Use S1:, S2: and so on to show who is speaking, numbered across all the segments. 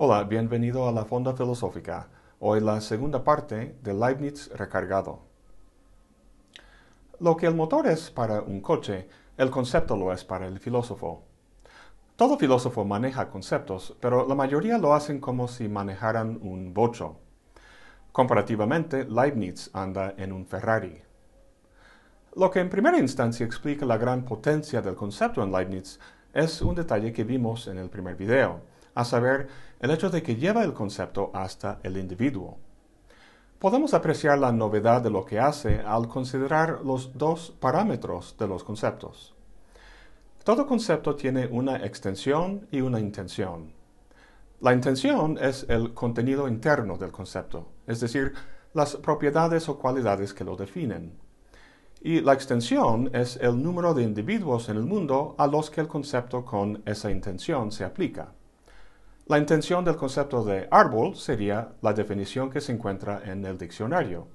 S1: Hola, bienvenido a la Fonda Filosófica. Hoy la segunda parte de Leibniz recargado. Lo que el motor es para un coche, el concepto lo es para el filósofo. Todo filósofo maneja conceptos, pero la mayoría lo hacen como si manejaran un bocho. Comparativamente, Leibniz anda en un Ferrari. Lo que en primera instancia explica la gran potencia del concepto en Leibniz es un detalle que vimos en el primer video, a saber, el hecho de que lleva el concepto hasta el individuo. Podemos apreciar la novedad de lo que hace al considerar los dos parámetros de los conceptos. Todo concepto tiene una extensión y una intención. La intención es el contenido interno del concepto, es decir, las propiedades o cualidades que lo definen. Y la extensión es el número de individuos en el mundo a los que el concepto con esa intención se aplica. La intención del concepto de árbol sería la definición que se encuentra en el diccionario.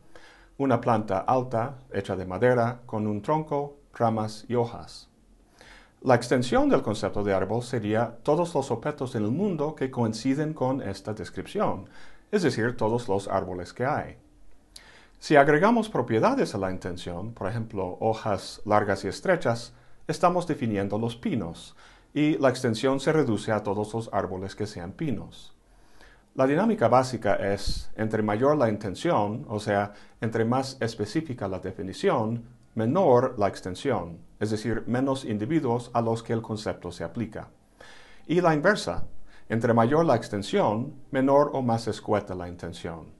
S1: Una planta alta, hecha de madera, con un tronco, ramas y hojas. La extensión del concepto de árbol sería todos los objetos en el mundo que coinciden con esta descripción, es decir, todos los árboles que hay. Si agregamos propiedades a la intención, por ejemplo, hojas largas y estrechas, estamos definiendo los pinos, y la extensión se reduce a todos los árboles que sean pinos. La dinámica básica es, entre mayor la intención, o sea, entre más específica la definición, menor la extensión, es decir, menos individuos a los que el concepto se aplica. Y la inversa, entre mayor la extensión, menor o más escueta la intención.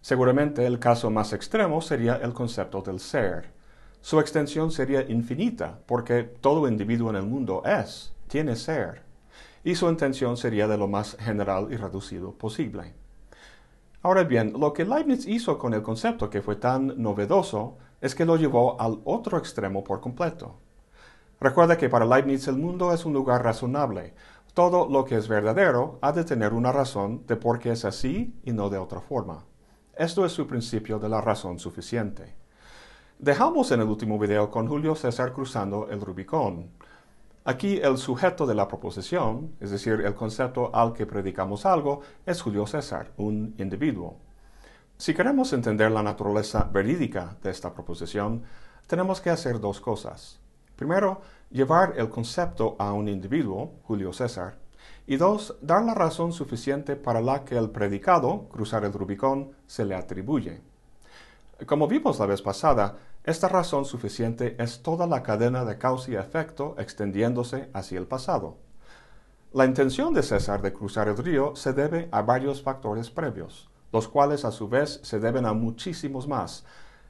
S1: Seguramente el caso más extremo sería el concepto del ser. Su extensión sería infinita, porque todo individuo en el mundo es, tiene ser, y su intención sería de lo más general y reducido posible. Ahora bien, lo que Leibniz hizo con el concepto que fue tan novedoso es que lo llevó al otro extremo por completo. Recuerda que para Leibniz el mundo es un lugar razonable. Todo lo que es verdadero ha de tener una razón de por qué es así y no de otra forma. Esto es su principio de la razón suficiente. Dejamos en el último video con Julio César cruzando el Rubicón. Aquí el sujeto de la proposición, es decir, el concepto al que predicamos algo, es Julio César, un individuo. Si queremos entender la naturaleza verídica de esta proposición, tenemos que hacer dos cosas. Primero, llevar el concepto a un individuo, Julio César, y dos, dar la razón suficiente para la que el predicado, cruzar el Rubicón, se le atribuye. Como vimos la vez pasada, esta razón suficiente es toda la cadena de causa y efecto extendiéndose hacia el pasado. La intención de César de cruzar el río se debe a varios factores previos los cuales a su vez se deben a muchísimos más,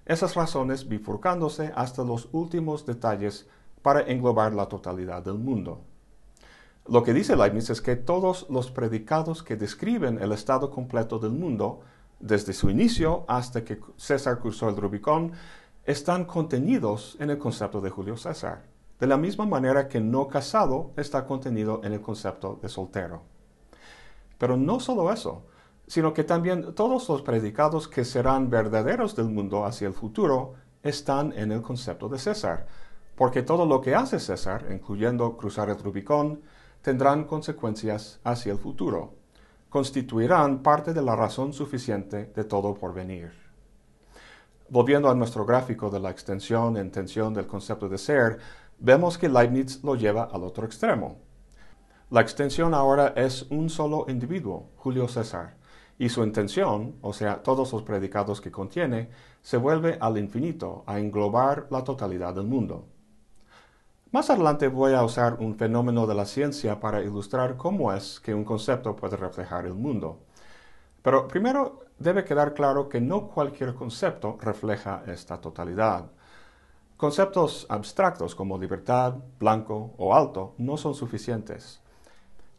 S1: esas razones bifurcándose hasta los últimos detalles para englobar la totalidad del mundo. Lo que dice Leibniz es que todos los predicados que describen el estado completo del mundo, desde su inicio hasta que César cruzó el Rubicón, están contenidos en el concepto de Julio César, de la misma manera que no casado está contenido en el concepto de soltero. Pero no solo eso, sino que también todos los predicados que serán verdaderos del mundo hacia el futuro están en el concepto de César, porque todo lo que hace César, incluyendo cruzar el Rubicón, tendrán consecuencias hacia el futuro, constituirán parte de la razón suficiente de todo por venir. Volviendo a nuestro gráfico de la extensión en tensión del concepto de ser, vemos que Leibniz lo lleva al otro extremo. La extensión ahora es un solo individuo, Julio César, y su intención, o sea, todos los predicados que contiene, se vuelve al infinito, a englobar la totalidad del mundo. Más adelante voy a usar un fenómeno de la ciencia para ilustrar cómo es que un concepto puede reflejar el mundo. Pero primero debe quedar claro que no cualquier concepto refleja esta totalidad. Conceptos abstractos como libertad, blanco o alto no son suficientes.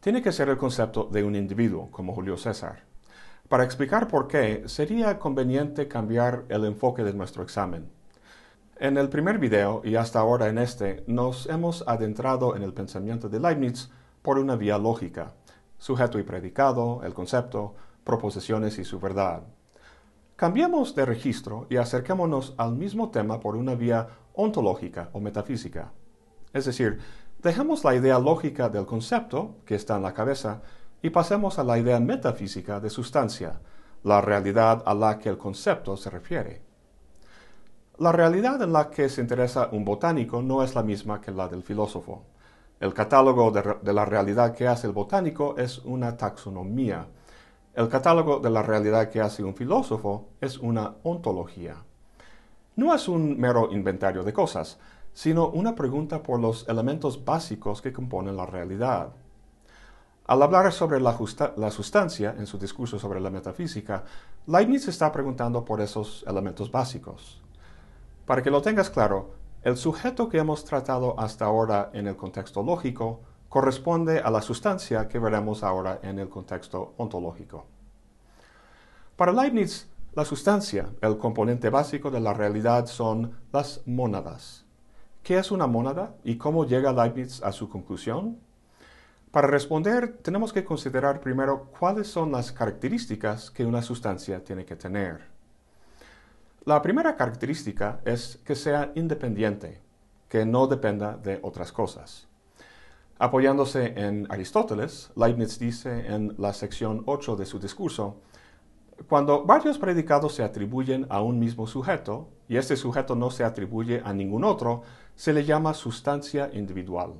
S1: Tiene que ser el concepto de un individuo, como Julio César. Para explicar por qué, sería conveniente cambiar el enfoque de nuestro examen. En el primer video y hasta ahora en este, nos hemos adentrado en el pensamiento de Leibniz por una vía lógica, sujeto y predicado, el concepto, proposiciones y su verdad. Cambiemos de registro y acerquémonos al mismo tema por una vía ontológica o metafísica. Es decir, dejemos la idea lógica del concepto, que está en la cabeza, y pasemos a la idea metafísica de sustancia, la realidad a la que el concepto se refiere. La realidad en la que se interesa un botánico no es la misma que la del filósofo. El catálogo de, la realidad que hace el botánico es una taxonomía. El catálogo de la realidad que hace un filósofo es una ontología. No es un mero inventario de cosas, sino una pregunta por los elementos básicos que componen la realidad. Al hablar sobre la, la, sustancia en su discurso sobre la metafísica, Leibniz está preguntando por esos elementos básicos. Para que lo tengas claro, el sujeto que hemos tratado hasta ahora en el contexto lógico corresponde a la sustancia que veremos ahora en el contexto ontológico. Para Leibniz, la sustancia, el componente básico de la realidad son las mónadas. ¿Qué es una mónada y cómo llega Leibniz a su conclusión? Para responder, tenemos que considerar primero cuáles son las características que una sustancia tiene que tener. La primera característica es que sea independiente, que no dependa de otras cosas. Apoyándose en Aristóteles, Leibniz dice en la sección 8 de su discurso, cuando varios predicados se atribuyen a un mismo sujeto y este sujeto no se atribuye a ningún otro, se le llama sustancia individual.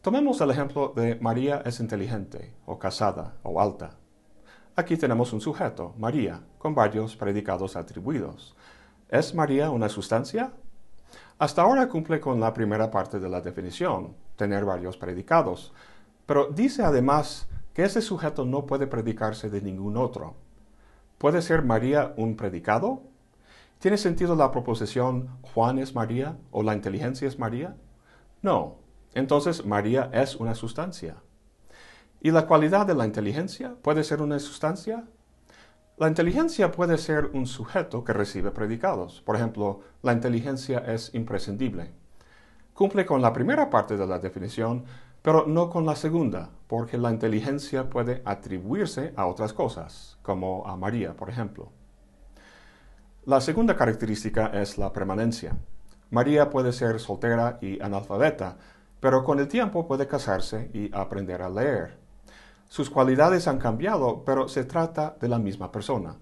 S1: Tomemos el ejemplo de María es inteligente, o casada, o alta. Aquí tenemos un sujeto, María, con varios predicados atribuidos. ¿Es María una sustancia? Hasta ahora cumple con la primera parte de la definición, tener varios predicados, pero dice además que ese sujeto no puede predicarse de ningún otro. ¿Puede ser María un predicado? ¿Tiene sentido la proposición Juan es María o la inteligencia es María? No. Entonces María es una sustancia. ¿Y la cualidad de la inteligencia puede ser una sustancia? La inteligencia puede ser un sujeto que recibe predicados. Por ejemplo, la inteligencia es imprescindible. Cumple con la primera parte de la definición, pero no con la segunda, porque la inteligencia puede atribuirse a otras cosas, como a María, por ejemplo. La segunda característica es la permanencia. María puede ser soltera y analfabeta, pero con el tiempo puede casarse y aprender a leer. Sus cualidades han cambiado, pero se trata de la misma persona.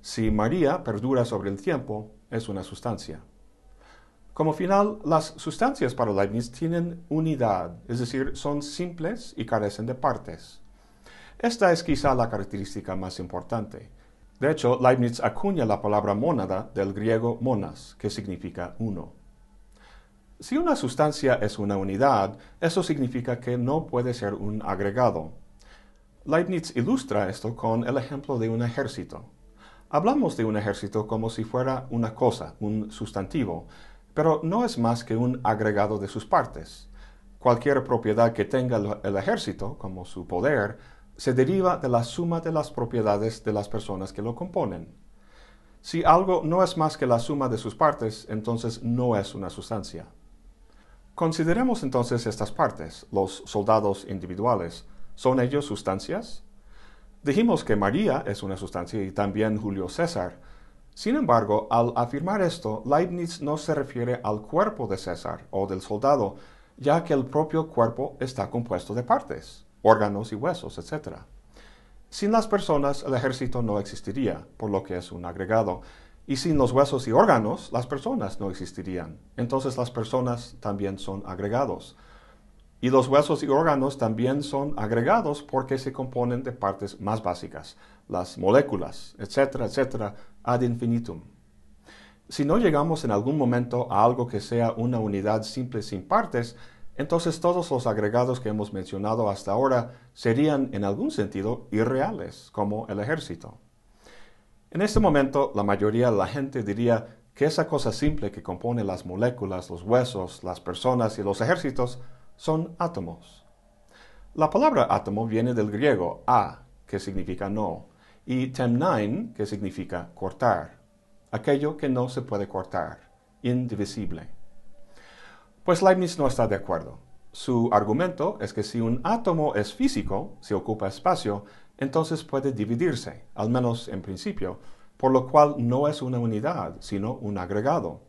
S1: Si María perdura sobre el tiempo, es una sustancia. Como final, las sustancias para Leibniz tienen unidad, es decir, son simples y carecen de partes. Esta es quizá la característica más importante. De hecho, Leibniz acuña la palabra mónada del griego monas, que significa uno. Si una sustancia es una unidad, eso significa que no puede ser un agregado. Leibniz ilustra esto con el ejemplo de un ejército. Hablamos de un ejército como si fuera una cosa, un sustantivo, pero no es más que un agregado de sus partes. Cualquier propiedad que tenga el ejército, como su poder, se deriva de la suma de las propiedades de las personas que lo componen. Si algo no es más que la suma de sus partes, entonces no es una sustancia. Consideremos entonces estas partes, los soldados individuales. ¿Son ellos sustancias? Dijimos que María es una sustancia y también Julio César. Sin embargo, al afirmar esto, Leibniz no se refiere al cuerpo de César o del soldado, ya que el propio cuerpo está compuesto de partes órganos y huesos, etc. Sin las personas el ejército no existiría, por lo que es un agregado, y sin los huesos y órganos las personas no existirían. Entonces las personas también son agregados. Y los huesos y órganos también son agregados porque se componen de partes más básicas, las moléculas, etcétera, etcétera, ad infinitum. Si no llegamos en algún momento a algo que sea una unidad simple sin partes, entonces todos los agregados que hemos mencionado hasta ahora serían en algún sentido irreales, como el ejército. En este momento, la mayoría de la gente diría que esa cosa simple que compone las moléculas, los huesos, las personas y los ejércitos son átomos. La palabra átomo viene del griego a, que significa no, y temnain, que significa cortar, aquello que no se puede cortar, indivisible. Pues Leibniz no está de acuerdo. Su argumento es que si un átomo es físico, si ocupa espacio, entonces puede dividirse, al menos en principio, por lo cual no es una unidad, sino un agregado.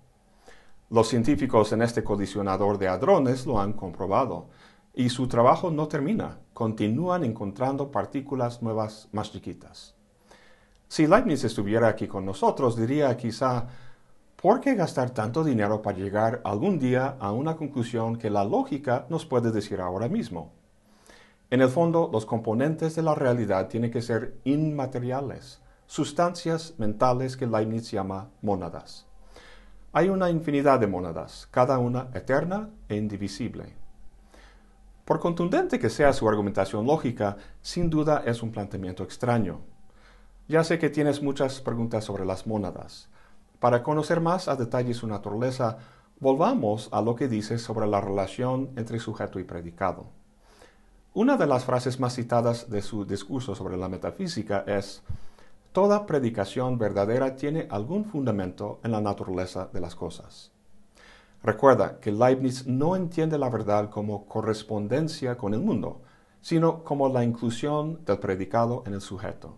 S1: Los científicos en este colisionador de hadrones lo han comprobado. y su trabajo no termina, continúan encontrando partículas nuevas más chiquitas. Si Leibniz estuviera aquí con nosotros, diría quizá, ¿por qué gastar tanto dinero para llegar algún día a una conclusión que la lógica nos puede decir ahora mismo? En el fondo, los componentes de la realidad tienen que ser inmateriales, sustancias mentales que Leibniz llama mónadas. Hay una infinidad de mónadas, cada una eterna e indivisible. Por contundente que sea su argumentación lógica, sin duda es un planteamiento extraño. Ya sé que tienes muchas preguntas sobre las mónadas. Para conocer más a detalle su naturaleza, volvamos a lo que dice sobre la relación entre sujeto y predicado. Una de las frases más citadas de su discurso sobre la metafísica es, Toda predicación verdadera tiene algún fundamento en la naturaleza de las cosas. Recuerda que Leibniz no entiende la verdad como correspondencia con el mundo, sino como la inclusión del predicado en el sujeto.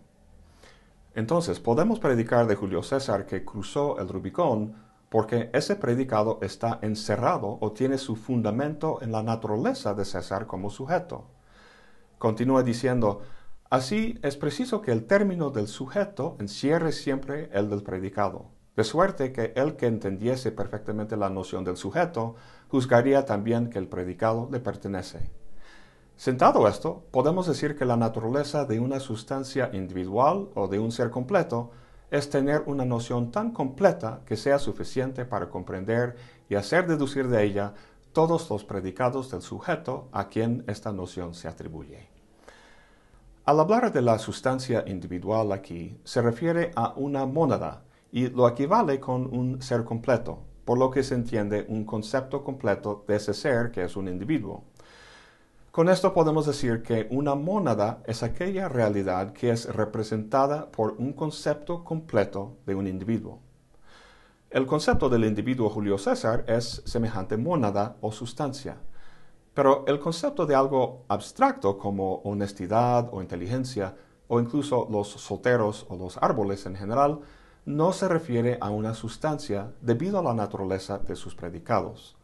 S1: Entonces, podemos predicar de Julio César que cruzó el Rubicón porque ese predicado está encerrado o tiene su fundamento en la naturaleza de César como sujeto. Continúa diciendo, así es preciso que el término del sujeto encierre siempre el del predicado, de suerte que el que entendiese perfectamente la noción del sujeto, juzgaría también que el predicado le pertenece. Sentado esto, podemos decir que la naturaleza de una sustancia individual o de un ser completo es tener una noción tan completa que sea suficiente para comprender y hacer deducir de ella todos los predicados del sujeto a quien esta noción se atribuye. Al hablar de la sustancia individual aquí, se refiere a una mónada y lo equivale con un ser completo, por lo que se entiende un concepto completo de ese ser que es un individuo. Con esto podemos decir que una mónada es aquella realidad que es representada por un concepto completo de un individuo. El concepto del individuo Julio César es semejante mónada o sustancia, pero el concepto de algo abstracto como honestidad o inteligencia, o incluso los solteros o los árboles en general, no se refiere a una sustancia debido a la naturaleza de sus predicados.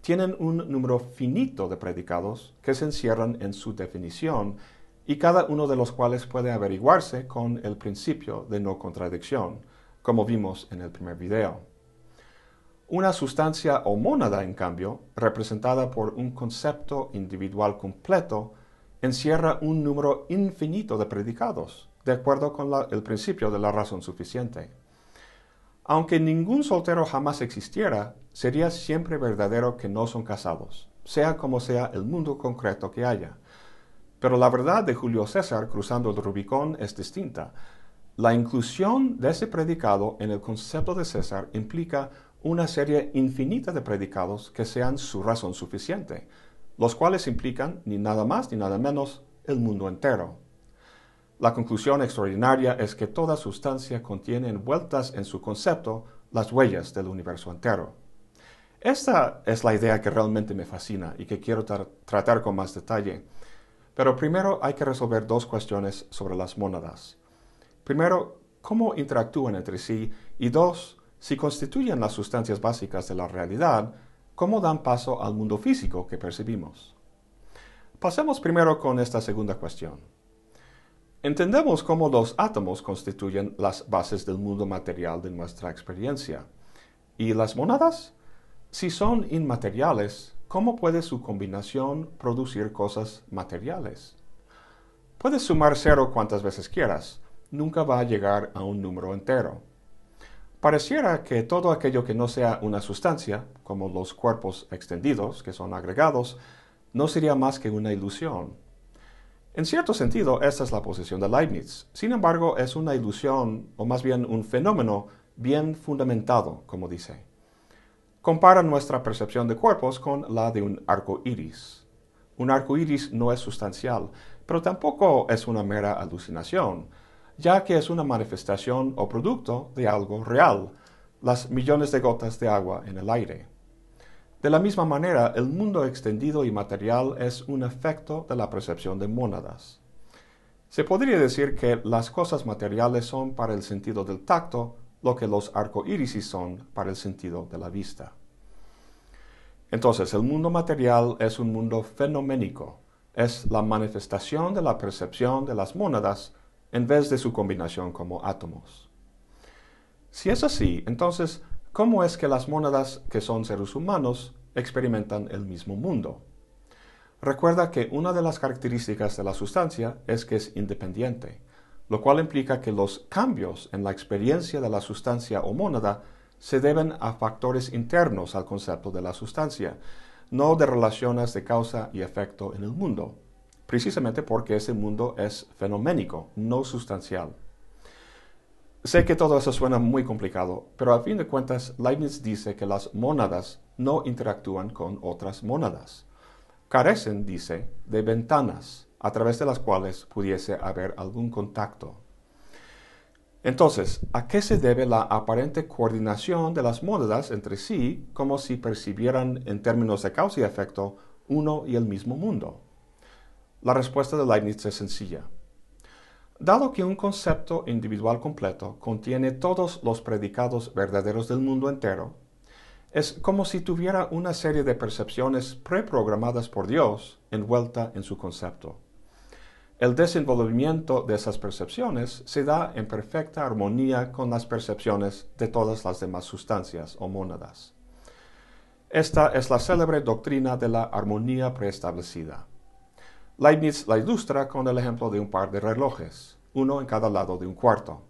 S1: Tienen un número finito de predicados que se encierran en su definición y cada uno de los cuales puede averiguarse con el principio de no contradicción como vimos en el primer video. Una sustancia o mónada, en cambio, representada por un concepto individual completo, encierra un número infinito de predicados, de acuerdo con el principio de la razón suficiente. Aunque ningún soltero jamás existiera, sería siempre verdadero que no son casados, sea como sea el mundo concreto que haya. Pero la verdad de Julio César cruzando el Rubicón es distinta, la inclusión de ese predicado en el concepto de César implica una serie infinita de predicados que sean su razón suficiente, los cuales implican ni nada más ni nada menos el mundo entero. La conclusión extraordinaria es que toda sustancia contiene envueltas en su concepto las huellas del universo entero. Esta es la idea que realmente me fascina y que quiero tratar con más detalle. Pero primero hay que resolver dos cuestiones sobre las mónadas. Primero, cómo interactúan entre sí y dos, si constituyen las sustancias básicas de la realidad, cómo dan paso al mundo físico que percibimos. Pasemos primero con esta segunda cuestión. Entendemos cómo los átomos constituyen las bases del mundo material de nuestra experiencia. ¿Y las monadas? Si son inmateriales, ¿cómo puede su combinación producir cosas materiales? Puedes sumar cero cuantas veces quieras, nunca va a llegar a un número entero. Pareciera que todo aquello que no sea una sustancia, como los cuerpos extendidos, que son agregados, no sería más que una ilusión. En cierto sentido, esta es la posición de Leibniz. Sin embargo, es una ilusión, o más bien un fenómeno bien fundamentado, como dice. Compara nuestra percepción de cuerpos con la de un arco iris. Un arco iris no es sustancial, pero tampoco es una mera alucinación ya que es una manifestación o producto de algo real, las millones de gotas de agua en el aire. De la misma manera, el mundo extendido y material es un efecto de la percepción de mónadas. Se podría decir que las cosas materiales son para el sentido del tacto lo que los arcoírisis son para el sentido de la vista. Entonces, el mundo material es un mundo fenoménico, es la manifestación de la percepción de las mónadas en vez de su combinación como átomos. Si es así, entonces, ¿cómo es que las mónadas, que son seres humanos, experimentan el mismo mundo? Recuerda que una de las características de la sustancia es que es independiente, lo cual implica que los cambios en la experiencia de la sustancia o mónada se deben a factores internos al concepto de la sustancia, no de relaciones de causa y efecto en el mundo, precisamente porque ese mundo es fenoménico, no sustancial. Sé que todo eso suena muy complicado, pero a fin de cuentas Leibniz dice que las mónadas no interactúan con otras mónadas. Carecen, dice, de ventanas a través de las cuales pudiese haber algún contacto. Entonces, ¿a qué se debe la aparente coordinación de las mónadas entre sí como si percibieran en términos de causa y efecto uno y el mismo mundo? La respuesta de Leibniz es sencilla. Dado que un concepto individual completo contiene todos los predicados verdaderos del mundo entero, es como si tuviera una serie de percepciones preprogramadas por Dios envuelta en su concepto. El desenvolvimiento de esas percepciones se da en perfecta armonía con las percepciones de todas las demás sustancias o mónadas. Esta es la célebre doctrina de la armonía preestablecida. Leibniz la ilustra con el ejemplo de un par de relojes, uno en cada lado de un cuarto.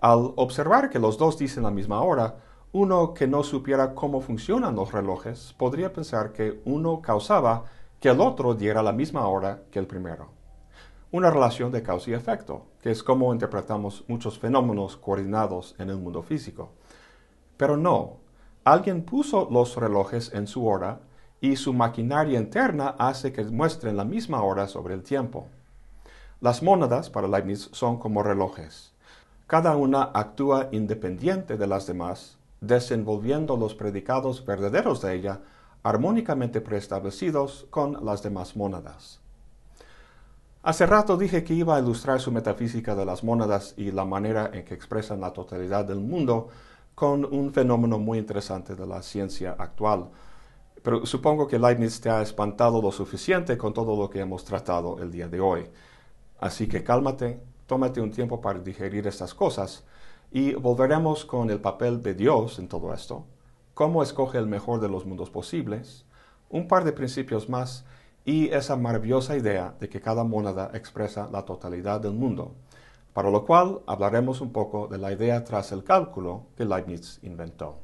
S1: Al observar que los dos dicen la misma hora, uno que no supiera cómo funcionan los relojes podría pensar que uno causaba que el otro diera la misma hora que el primero una relación de causa y efecto, que es como interpretamos muchos fenómenos coordinados en el mundo físico. Pero no, alguien puso los relojes en su hora y su maquinaria interna hace que muestren la misma hora sobre el tiempo. Las mónadas para Leibniz son como relojes. Cada una actúa independiente de las demás, desenvolviendo los predicados verdaderos de ella armónicamente preestablecidos con las demás mónadas. Hace rato dije que iba a ilustrar su metafísica de las mónadas y la manera en que expresan la totalidad del mundo con un fenómeno muy interesante de la ciencia actual. Pero supongo que Leibniz te ha espantado lo suficiente con todo lo que hemos tratado el día de hoy. Así que cálmate, tómate un tiempo para digerir estas cosas y volveremos con el papel de Dios en todo esto, cómo escoge el mejor de los mundos posibles, un par de principios más y esa maravillosa idea de que cada mónada expresa la totalidad del mundo, para lo cual hablaremos un poco de la idea tras el cálculo que Leibniz inventó.